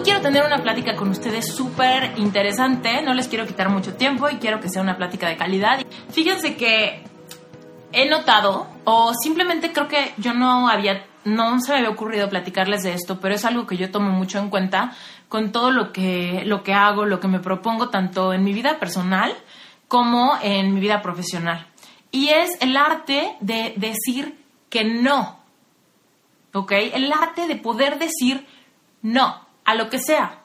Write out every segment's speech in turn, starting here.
Hoy quiero tener una plática con ustedes súper interesante, no les quiero quitar mucho tiempo y quiero que sea una plática de calidad. Fíjense que he notado, o simplemente creo que yo no había, no se me había ocurrido platicarles de esto, pero es algo que yo tomo mucho en cuenta con todo lo que, lo que hago, lo que me propongo, tanto en mi vida personal como en mi vida profesional. Y es el arte de decir que no. ¿Ok? El arte de poder decir no a lo que sea.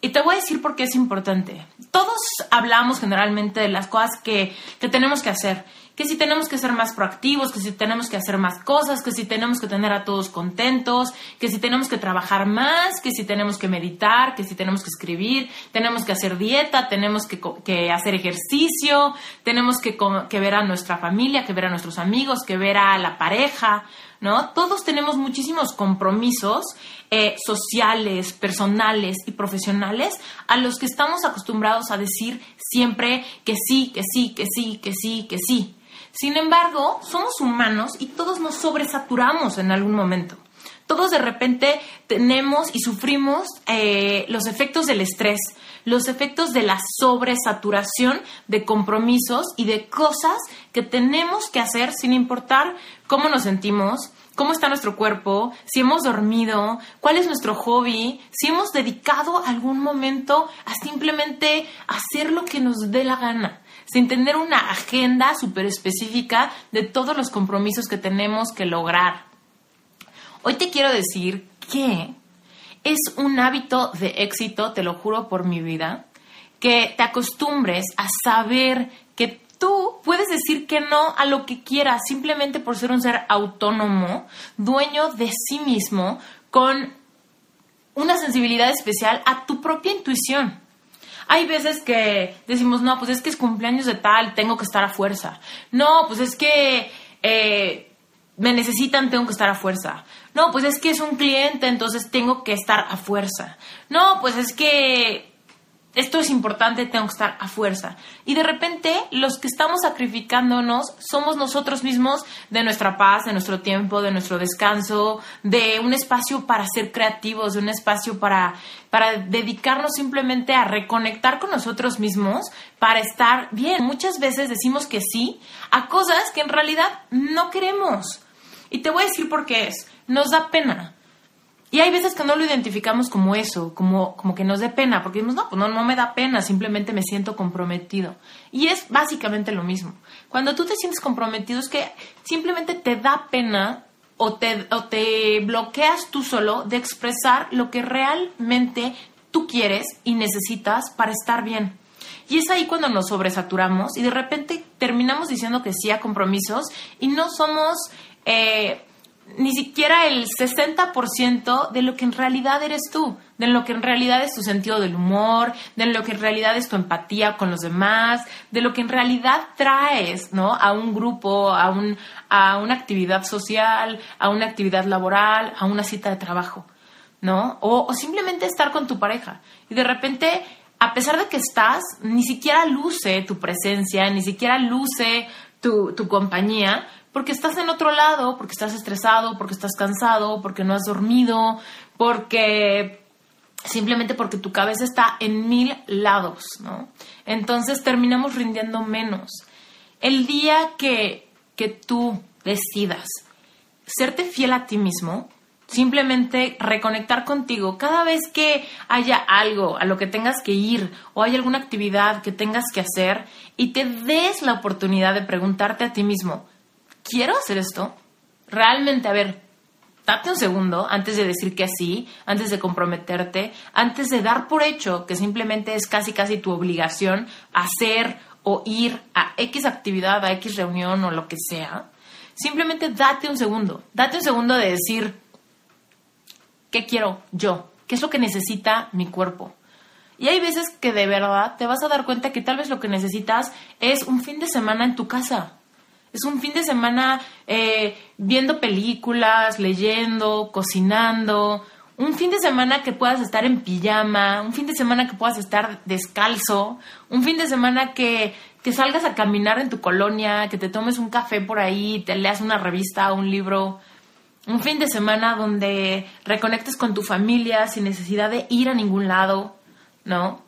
Y te voy a decir por qué es importante. Todos hablamos generalmente de las cosas que, que, tenemos que hacer. Que si tenemos que ser más proactivos, que si tenemos que hacer más cosas, que si tenemos que tener a todos contentos, que si tenemos que trabajar más, que si tenemos que meditar, que si tenemos que escribir, tenemos que hacer dieta, tenemos que, hacer ejercicio, tenemos que, que ver a nuestra familia, que ver a nuestros amigos, que ver a la pareja, ¿no? Todos tenemos muchísimos compromisos eh, sociales, personales y profesionales a los que estamos acostumbrados a decir siempre que sí, que sí, que sí, que sí, que sí. Sin embargo, somos humanos y todos nos sobresaturamos en algún momento. Todos de repente tenemos y sufrimos eh, los efectos del estrés, los efectos de la sobresaturación de compromisos y de cosas que tenemos que hacer sin importar cómo nos sentimos, cómo está nuestro cuerpo, si hemos dormido, cuál es nuestro hobby, si hemos dedicado algún momento a simplemente hacer lo que nos dé la gana, sin tener una agenda súper específica de todos los compromisos que tenemos que lograr. Hoy te quiero decir que es un hábito de éxito, te lo juro por mi vida, que te acostumbres a saber que tú puedes decir que no a lo que quieras simplemente por ser un ser autónomo, dueño de sí mismo, con una sensibilidad especial a tu propia intuición. Hay veces que decimos, no, pues es que es cumpleaños de tal, tengo que estar a fuerza. No, pues es que eh, me necesitan, tengo que estar a fuerza. No, pues es que es un cliente, entonces tengo que estar a fuerza. No, pues es que esto es importante, tengo que estar a fuerza. Y de repente los que estamos sacrificándonos somos nosotros mismos de nuestra paz, de nuestro tiempo, de nuestro descanso, de un espacio para ser creativos, de un espacio para, para dedicarnos simplemente a reconectar con nosotros mismos, para estar bien. Muchas veces decimos que sí a cosas que en realidad no queremos. Y te voy a decir por qué es. Nos da pena y hay veces que no lo identificamos como eso, como, como que nos dé pena, porque decimos, no, pues no, no me da pena, simplemente me siento comprometido. Y es básicamente lo mismo. Cuando tú te sientes comprometido es que simplemente te da pena o te, o te bloqueas tú solo de expresar lo que realmente tú quieres y necesitas para estar bien. Y es ahí cuando nos sobresaturamos y de repente terminamos diciendo que sí a compromisos y no somos... Eh, ni siquiera el 60% de lo que en realidad eres tú, de lo que en realidad es tu sentido del humor, de lo que en realidad es tu empatía con los demás, de lo que en realidad traes, ¿no? A un grupo, a, un, a una actividad social, a una actividad laboral, a una cita de trabajo, ¿no? O, simplemente estar con tu pareja. Y de repente, a pesar de que estás, ni siquiera luce tu presencia, ni siquiera luce tu, tu compañía, porque estás en otro lado, porque estás estresado, porque estás cansado, porque no has dormido, porque simplemente porque tu cabeza está en mil lados, ¿no? Entonces terminamos rindiendo menos. El día que, que tú decidas serte fiel a ti mismo, Simplemente reconectar contigo. Cada vez que haya algo a lo que tengas que ir o hay alguna actividad que tengas que hacer y te des la oportunidad de preguntarte a ti mismo, ¿quiero hacer esto? Realmente, a ver, date un segundo antes de decir que sí, antes de comprometerte, antes de dar por hecho que simplemente es casi casi tu obligación hacer o ir a X actividad, a X reunión o lo que sea. Simplemente date un segundo, date un segundo de decir, ¿qué quiero yo? ¿Qué es lo que necesita mi cuerpo? Y hay veces que de verdad te vas a dar cuenta que tal vez lo que necesitas es un fin de semana en tu casa es un fin de semana eh, viendo películas, leyendo, cocinando. Un fin de semana que puedas estar en pijama, un fin de semana que puedas estar descalzo, un fin de semana que, que salgas a caminar en tu colonia, que te tomes un café por ahí, te leas una revista un libro. Un fin de semana donde reconectes con tu familia sin necesidad de ir a ningún lado, ¿no?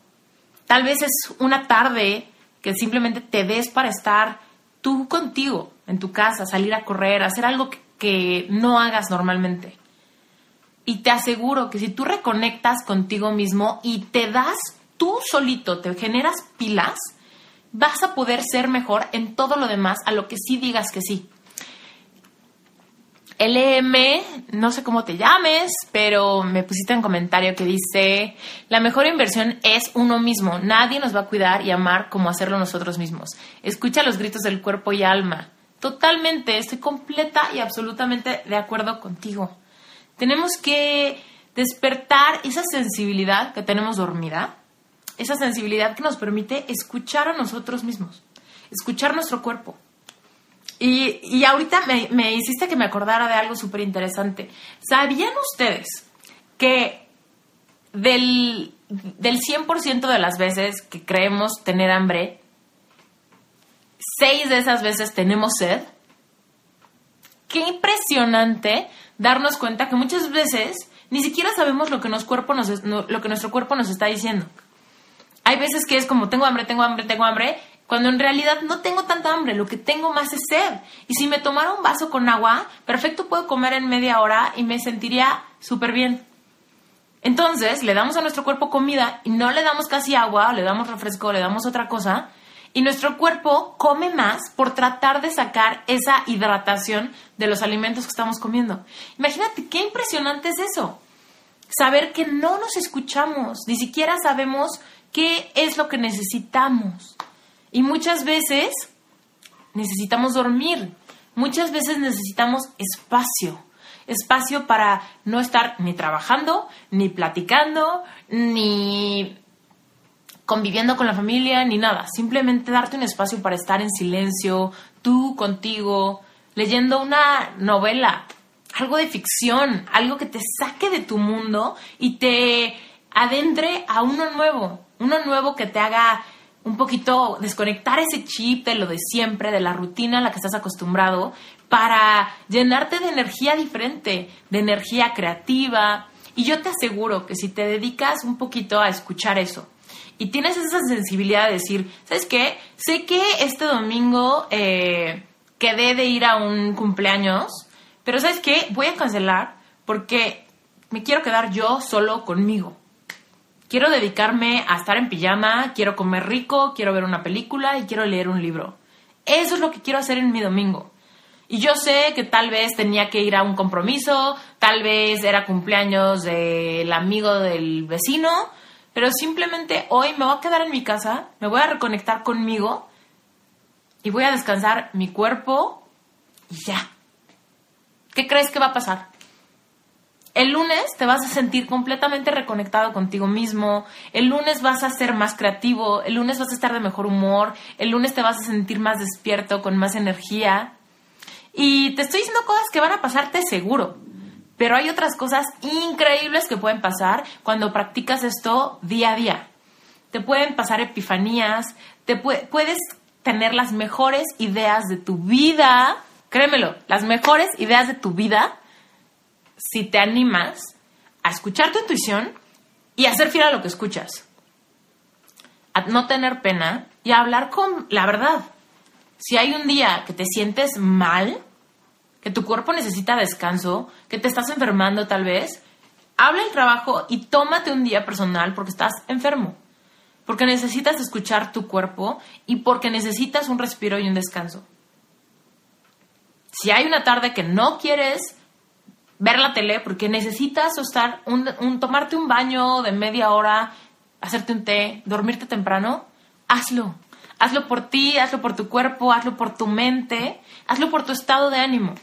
Tal vez es una tarde que simplemente te des para estar tú contigo, en tu casa, salir a correr, hacer algo que, no hagas normalmente. Y te aseguro que si tú reconectas contigo mismo y te das tú solito, te generas pilas, vas a poder ser mejor en todo lo demás a lo que sí digas que sí. LM, no sé cómo te llames, pero me pusiste en comentario que dice, la mejor inversión es uno mismo. Nadie nos va a cuidar y amar como hacerlo nosotros mismos. Escucha los gritos del cuerpo y alma. Totalmente, estoy completa y absolutamente de acuerdo contigo. Tenemos que despertar esa sensibilidad que tenemos dormida, esa sensibilidad que nos permite escuchar a nosotros mismos, escuchar nuestro cuerpo y, ahorita me, hiciste que me acordara de algo súper interesante. ¿Sabían ustedes que del, del 100% de las veces que creemos tener hambre, 6 de esas veces tenemos sed? Qué impresionante darnos cuenta que muchas veces ni siquiera sabemos lo que, cuerpo nos, lo que nuestro cuerpo nos está diciendo. Hay veces que es como tengo hambre, tengo hambre, tengo hambre, cuando en realidad no tengo tanta hambre, lo que tengo más es sed. Y si me tomara un vaso con agua, perfecto puedo comer en media hora y me sentiría súper bien. Entonces, le damos a nuestro cuerpo comida y no le damos casi agua, le damos refresco, le damos otra cosa, y nuestro cuerpo come más por tratar de sacar esa hidratación de los alimentos que estamos comiendo. Imagínate qué impresionante es eso. Saber que no nos escuchamos, ni siquiera sabemos qué es lo que necesitamos. Y muchas veces necesitamos dormir, muchas veces necesitamos espacio, espacio para no estar ni trabajando, ni platicando, ni conviviendo con la familia, ni nada. Simplemente darte un espacio para estar en silencio, tú contigo, leyendo una novela, algo de ficción, algo que te saque de tu mundo y te adentre a uno nuevo, uno nuevo que te haga un poquito desconectar ese chip de lo de siempre, de la rutina a la que estás acostumbrado, para llenarte de energía diferente, de energía creativa. Y yo te aseguro que si te dedicas un poquito a escuchar eso y tienes esa sensibilidad de decir, ¿sabes qué? Sé que este domingo eh, quedé de ir a un cumpleaños, pero ¿sabes qué? Voy a cancelar porque me quiero quedar yo solo conmigo quiero dedicarme a estar en pijama, quiero comer rico, quiero ver una película y quiero leer un libro. Eso es lo que quiero hacer en mi domingo. Y yo sé que tal vez tenía que ir a un compromiso, tal vez era cumpleaños del amigo del vecino, pero simplemente hoy me voy a quedar en mi casa, me voy a reconectar conmigo y voy a descansar mi cuerpo y ya. ¿Qué crees que va a pasar? El lunes te vas a sentir completamente reconectado contigo mismo, el lunes vas a ser más creativo, el lunes vas a estar de mejor humor, el lunes te vas a sentir más despierto, con más energía. Y te estoy diciendo cosas que van a pasarte seguro, pero hay otras cosas increíbles que pueden pasar cuando practicas esto día a día. Te pueden pasar epifanías, te puedes tener las mejores ideas de tu vida, créemelo, las mejores ideas de tu vida si te animas a escuchar tu intuición y a ser fiel a lo que escuchas. A no tener pena y a hablar con la verdad. Si hay un día que te sientes mal, que tu cuerpo necesita descanso, que te estás enfermando tal vez, habla el trabajo y tómate un día personal porque estás enfermo, porque necesitas escuchar tu cuerpo y porque necesitas un respiro y un descanso. Si hay una tarde que no quieres ver la tele porque necesitas estar un, tomarte un baño de media hora, hacerte un té, dormirte temprano, hazlo. Hazlo por ti, hazlo por tu cuerpo, hazlo por tu mente, hazlo por tu estado de ánimo.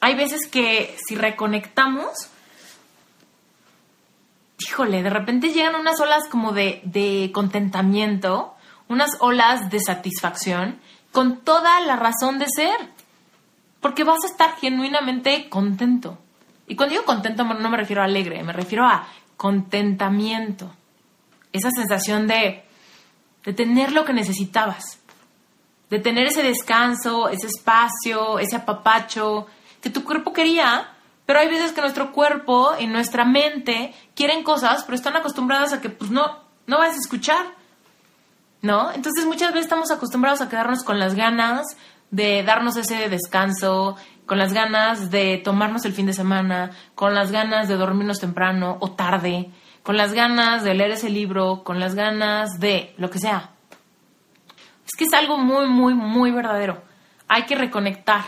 Hay veces que si reconectamos, híjole, de repente llegan unas olas como de, de contentamiento, unas olas de satisfacción, con toda la razón de ser. Porque vas a estar genuinamente contento. Y cuando digo contento no me refiero a alegre, me refiero a contentamiento. Esa sensación de de tener lo que necesitabas, de tener ese descanso, ese espacio, ese apapacho que tu cuerpo quería, pero hay veces que nuestro cuerpo y nuestra mente quieren cosas, pero están acostumbradas a que pues no, no vas a escuchar, ¿no? Entonces muchas veces estamos acostumbrados a quedarnos con las ganas de darnos ese descanso, con las ganas de tomarnos el fin de semana, con las ganas de dormirnos temprano o tarde, con las ganas de leer ese libro, con las ganas de lo que sea. Es que es algo muy, muy, muy verdadero. Hay que reconectar,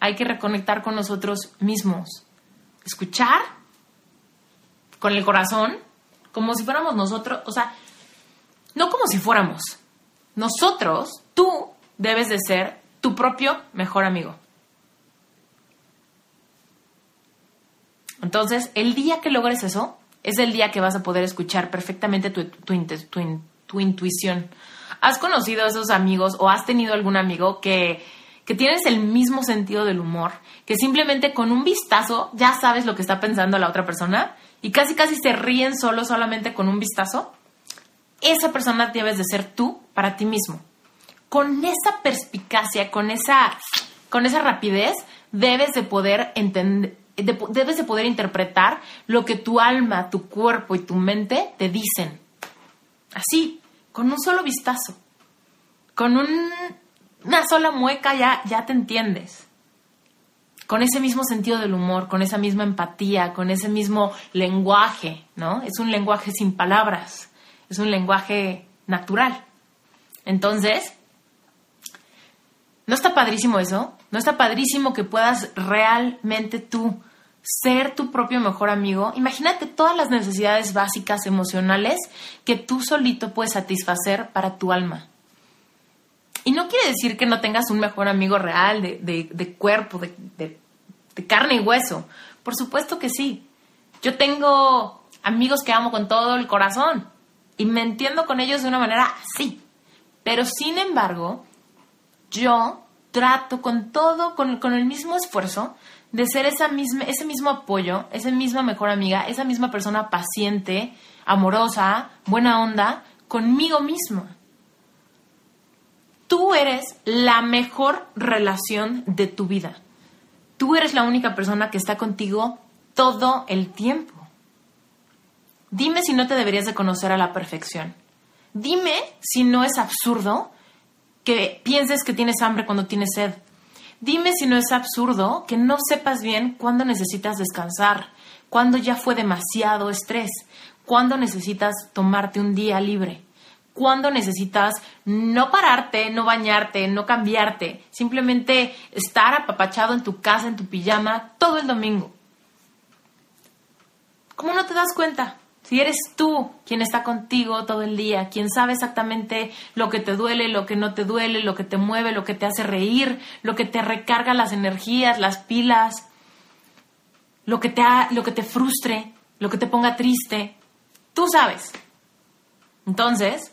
hay que reconectar con nosotros mismos. Escuchar con el corazón, como si fuéramos nosotros, o sea, no como si fuéramos. Nosotros, tú debes de ser tu propio mejor amigo. Entonces, el día que logres eso, es el día que vas a poder escuchar perfectamente tu, tu, intuición. ¿Has conocido a esos amigos o has tenido algún amigo que, que tienes el mismo sentido del humor, que simplemente con un vistazo ya sabes lo que está pensando la otra persona y casi casi se ríen solo solamente con un vistazo? Esa persona debes de ser tú para ti mismo. Con esa perspicacia, con esa, con esa rapidez, debes de poder entender, debes de poder interpretar lo que tu alma, tu cuerpo y tu mente te dicen. Así, con un solo vistazo, con una sola mueca ya, ya te entiendes. Con ese mismo sentido del humor, con esa misma empatía, con ese mismo lenguaje, ¿no? Es un lenguaje sin palabras, es un lenguaje natural. Entonces, ¿no está padrísimo eso? ¿No está padrísimo que puedas realmente tú ser tu propio mejor amigo, imagínate todas las necesidades básicas emocionales que tú solito puedes satisfacer para tu alma. Y no quiere decir que no tengas un mejor amigo real, de, cuerpo, de, de carne y hueso. Por supuesto que sí. Yo tengo amigos que amo con todo el corazón y me entiendo con ellos de una manera así. Pero sin embargo, yo trato con todo, con, con el mismo esfuerzo, de ser esa misma, ese mismo apoyo, esa misma mejor amiga, esa misma persona paciente, amorosa, buena onda, conmigo misma. Tú eres la mejor relación de tu vida. Tú eres la única persona que está contigo todo el tiempo. Dime si no te deberías de conocer a la perfección. Dime si no es absurdo que pienses que tienes hambre cuando tienes sed Dime si no es absurdo que no sepas bien cuándo necesitas descansar, cuándo ya fue demasiado estrés, cuándo necesitas tomarte un día libre, cuándo necesitas no pararte, no bañarte, no cambiarte, simplemente estar apapachado en tu casa, en tu pijama, todo el domingo. ¿Cómo no te das cuenta? Si eres tú quien está contigo todo el día, quien sabe exactamente lo que te duele, lo que no te duele, lo que te mueve, lo que te hace reír, lo que te recarga las energías, las pilas, lo que te, lo que te frustre, lo que te ponga triste, tú sabes. Entonces,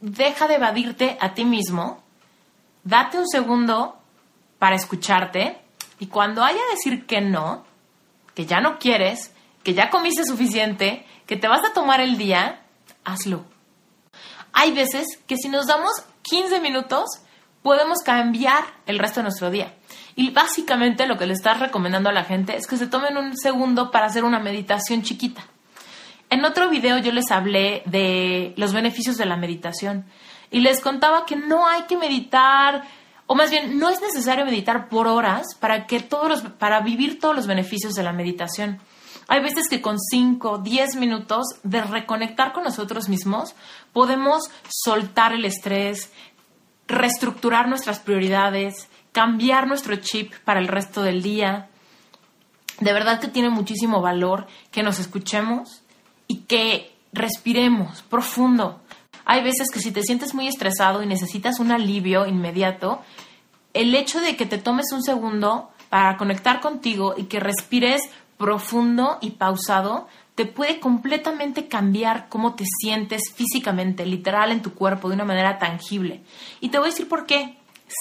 deja de evadirte a ti mismo, date un segundo para escucharte y cuando haya decir que no, que ya no quieres, que ya comiste suficiente, que te vas a tomar el día, hazlo. Hay veces que si nos damos 15 minutos, podemos cambiar el resto de nuestro día. Y básicamente lo que le estás recomendando a la gente es que se tomen un segundo para hacer una meditación chiquita. En otro video yo les hablé de los beneficios de la meditación y les contaba que no hay que meditar o más bien, no es necesario meditar por horas para, que todos los, para vivir todos los beneficios de la meditación. Hay veces que con 5, 10 minutos de reconectar con nosotros mismos podemos soltar el estrés, reestructurar nuestras prioridades, cambiar nuestro chip para el resto del día. De verdad que tiene muchísimo valor que nos escuchemos y que respiremos profundo. Hay veces que si te sientes muy estresado y necesitas un alivio inmediato, el hecho de que te tomes un segundo para conectar contigo y que respires profundo y pausado te puede completamente cambiar cómo te sientes físicamente, literal en tu cuerpo, de una manera tangible. Y te voy a decir por qué.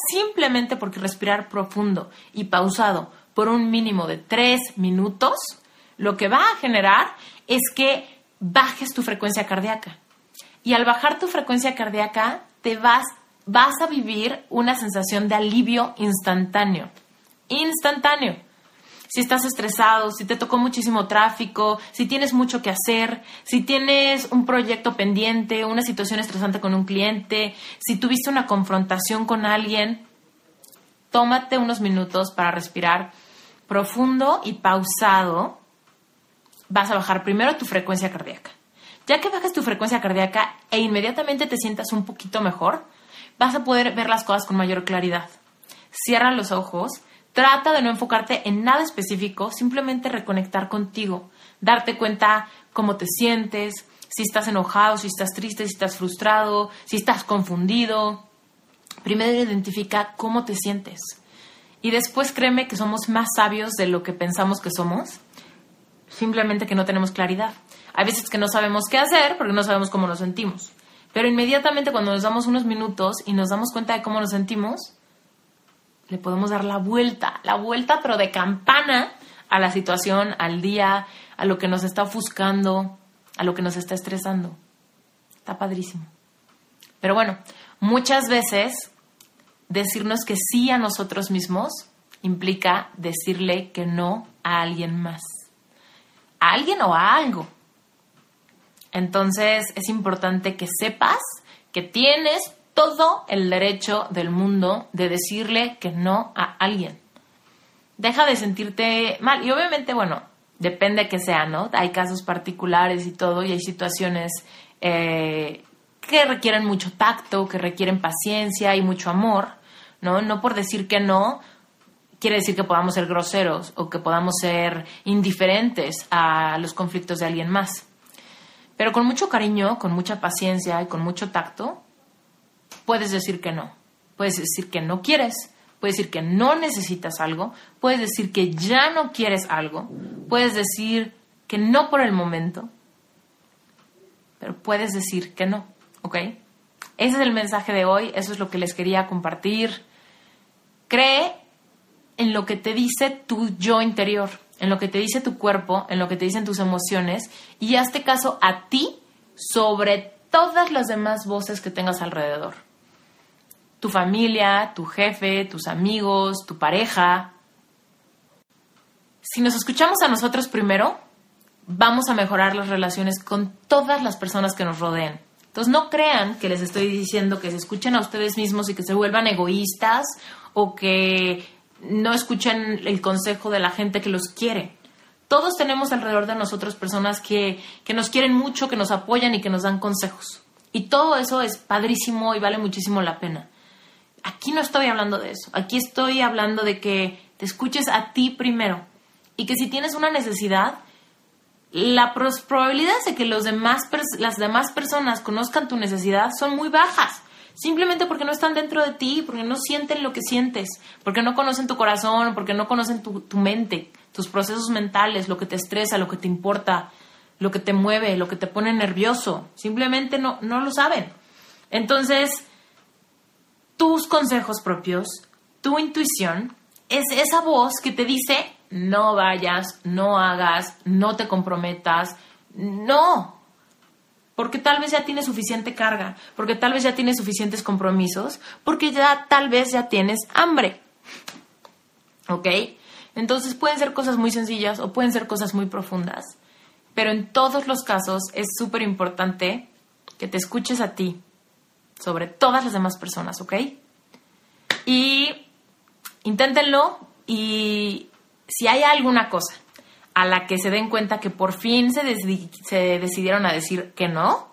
Simplemente porque respirar profundo y pausado por un mínimo de tres minutos, lo que va a generar es que bajes tu frecuencia cardíaca. Y al bajar tu frecuencia cardíaca, te vas, vas a vivir una sensación de alivio instantáneo. Instantáneo. Si estás estresado, si te tocó muchísimo tráfico, si tienes mucho que hacer, si tienes un proyecto pendiente, una situación estresante con un cliente, si tuviste una confrontación con alguien, tómate unos minutos para respirar profundo y pausado. Vas a bajar primero tu frecuencia cardíaca. Ya que bajas tu frecuencia cardíaca e inmediatamente te sientas un poquito mejor, vas a poder ver las cosas con mayor claridad. Cierra los ojos, trata de no enfocarte en nada específico, simplemente reconectar contigo, darte cuenta cómo te sientes, si estás enojado, si estás triste, si estás frustrado, si estás confundido. Primero identifica cómo te sientes. Y después créeme que somos más sabios de lo que pensamos que somos, simplemente que no tenemos claridad. Hay veces que no sabemos qué hacer porque no sabemos cómo nos sentimos. Pero inmediatamente cuando nos damos unos minutos y nos damos cuenta de cómo nos sentimos, le podemos dar la vuelta, la vuelta pero de campana a la situación, al día, a lo que nos está ofuscando, a lo que nos está estresando. Está padrísimo. Pero bueno, muchas veces decirnos que sí a nosotros mismos implica decirle que no a alguien más. A alguien o a algo. Entonces es importante que sepas que tienes todo el derecho del mundo de decirle que no a alguien. Deja de sentirte mal. Y obviamente, bueno, depende de que sea, ¿no? Hay casos particulares y todo, y hay situaciones eh, que requieren mucho tacto, que requieren paciencia y mucho amor, ¿no? No por decir que no, quiere decir que podamos ser groseros o que podamos ser indiferentes a los conflictos de alguien más. Pero con mucho cariño, con mucha paciencia y con mucho tacto, puedes decir que no. Puedes decir que no quieres, puedes decir que no necesitas algo, puedes decir que ya no quieres algo, puedes decir que no por el momento, pero puedes decir que no, ¿ok? Ese es el mensaje de hoy, eso es lo que les quería compartir. Cree en lo que te dice tu yo interior en lo que te dice tu cuerpo, en lo que te dicen tus emociones y hazte caso a ti sobre todas las demás voces que tengas alrededor. Tu familia, tu jefe, tus amigos, tu pareja. Si nos escuchamos a nosotros primero, vamos a mejorar las relaciones con todas las personas que nos rodeen. Entonces no crean que les estoy diciendo que se escuchen a ustedes mismos y que se vuelvan egoístas o que no escuchen el consejo de la gente que los quiere. Todos tenemos alrededor de nosotros personas que, que nos quieren mucho, que nos apoyan y que nos dan consejos. Y todo eso es padrísimo y vale muchísimo la pena. Aquí no estoy hablando de eso. Aquí estoy hablando de que te escuches a ti primero. Y que si tienes una necesidad, la probabilidad de que los demás, las demás personas conozcan tu necesidad son muy bajas. Simplemente porque no están dentro de ti, porque no sienten lo que sientes, porque no conocen tu corazón, porque no conocen tu, mente, tus procesos mentales, lo que te estresa, lo que te importa, lo que te mueve, lo que te pone nervioso. Simplemente no, no lo saben. Entonces, tus consejos propios, tu intuición, es esa voz que te dice, no vayas, no hagas, no te comprometas, no, porque tal vez ya tienes suficiente carga, porque tal vez ya tienes suficientes compromisos, porque ya tal vez ya tienes hambre. ¿Ok? Entonces pueden ser cosas muy sencillas o pueden ser cosas muy profundas, pero en todos los casos es súper importante que te escuches a ti sobre todas las demás personas, ¿ok? Y inténtenlo y si hay alguna cosa a la que se den cuenta que por fin se, decidieron a decir que no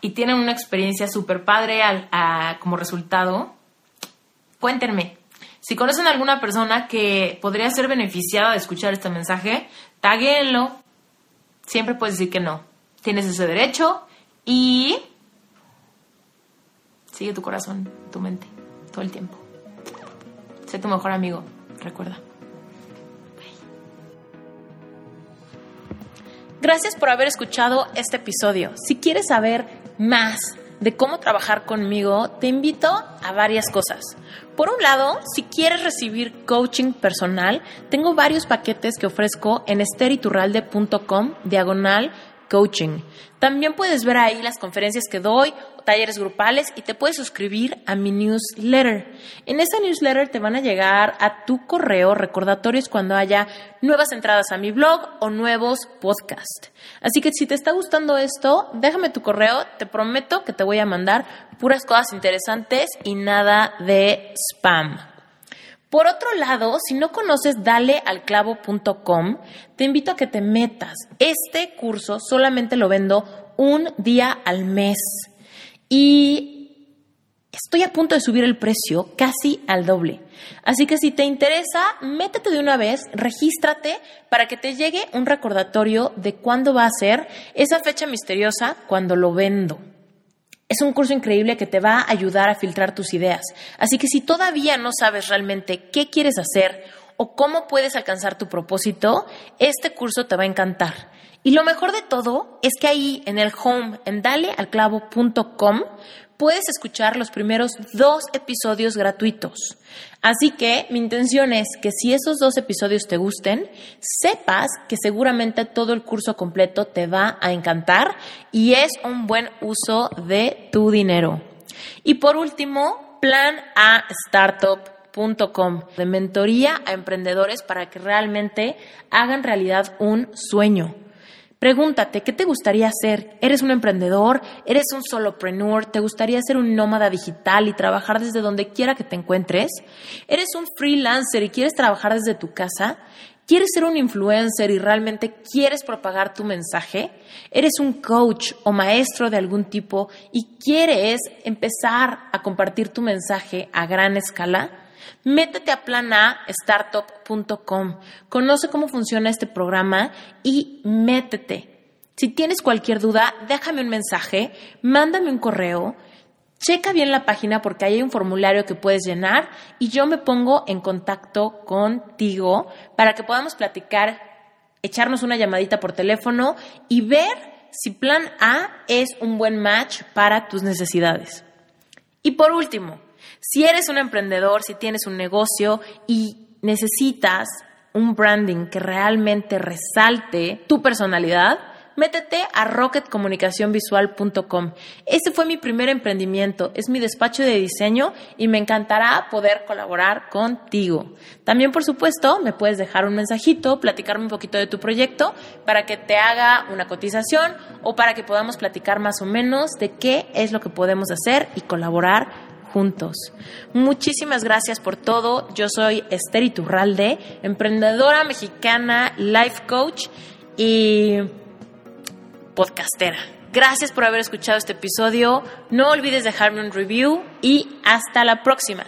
y tienen una experiencia súper padre como resultado, cuéntenme. Si conocen a alguna persona que podría ser beneficiada de escuchar este mensaje, taguéenlo. Siempre puedes decir que no. Tienes ese derecho y sigue tu corazón, tu mente, todo el tiempo. Sé tu mejor amigo, recuerda. Gracias por haber escuchado este episodio. Si quieres saber más de cómo trabajar conmigo, te invito a varias cosas. Por un lado, si quieres recibir coaching personal, tengo varios paquetes que ofrezco en esteriturralde.com diagonal coaching. También puedes ver ahí las conferencias que doy, talleres grupales y te puedes suscribir a mi newsletter. En esa newsletter te van a llegar a tu correo recordatorios cuando haya nuevas entradas a mi blog o nuevos podcasts. Así que si te está gustando esto, déjame tu correo, te prometo que te voy a mandar puras cosas interesantes y nada de spam. Por otro lado, si no conoces dalealclavo.com, te invito a que te metas. Este curso solamente lo vendo un día al mes y estoy a punto de subir el precio casi al doble. Así que si te interesa, métete de una vez, regístrate para que te llegue un recordatorio de cuándo va a ser esa fecha misteriosa cuando lo vendo. Es un curso increíble que te va a ayudar a filtrar tus ideas. Así que si todavía no sabes realmente qué quieres hacer o cómo puedes alcanzar tu propósito, este curso te va a encantar. Y lo mejor de todo es que ahí en el home, en dalealclavo.com, puedes escuchar los primeros dos episodios gratuitos. Así que mi intención es que si esos dos episodios te gusten, sepas que seguramente todo el curso completo te va a encantar y es un buen uso de tu dinero. Y por último, plan a startup.com de mentoría a emprendedores para que realmente hagan realidad un sueño. Pregúntate, ¿qué te gustaría hacer? ¿Eres un emprendedor? ¿Eres un solopreneur? ¿Te gustaría ser un nómada digital y trabajar desde donde quiera que te encuentres? ¿Eres un freelancer y quieres trabajar desde tu casa? ¿Quieres ser un influencer y realmente quieres propagar tu mensaje? ¿Eres un coach o maestro de algún tipo y quieres empezar a compartir tu mensaje a gran escala? Métete a planastartup.com, conoce cómo funciona este programa y métete. Si tienes cualquier duda, déjame un mensaje, mándame un correo, checa bien la página porque hay un formulario que puedes llenar y yo me pongo en contacto contigo para que podamos platicar, echarnos una llamadita por teléfono y ver si Plan A es un buen match para tus necesidades. Y por último, si eres un emprendedor, si tienes un negocio y necesitas un branding que realmente resalte tu personalidad, métete a rocketcomunicacionvisual.com. Este fue mi primer emprendimiento, es mi despacho de diseño y me encantará poder colaborar contigo. También, por supuesto, me puedes dejar un mensajito, platicarme un poquito de tu proyecto para que te haga una cotización o para que podamos platicar más o menos de qué es lo que podemos hacer y colaborar juntos. Muchísimas gracias por todo. Yo soy Esther Iturralde, emprendedora mexicana, life coach y podcastera. Gracias por haber escuchado este episodio. No olvides dejarme un review y hasta la próxima.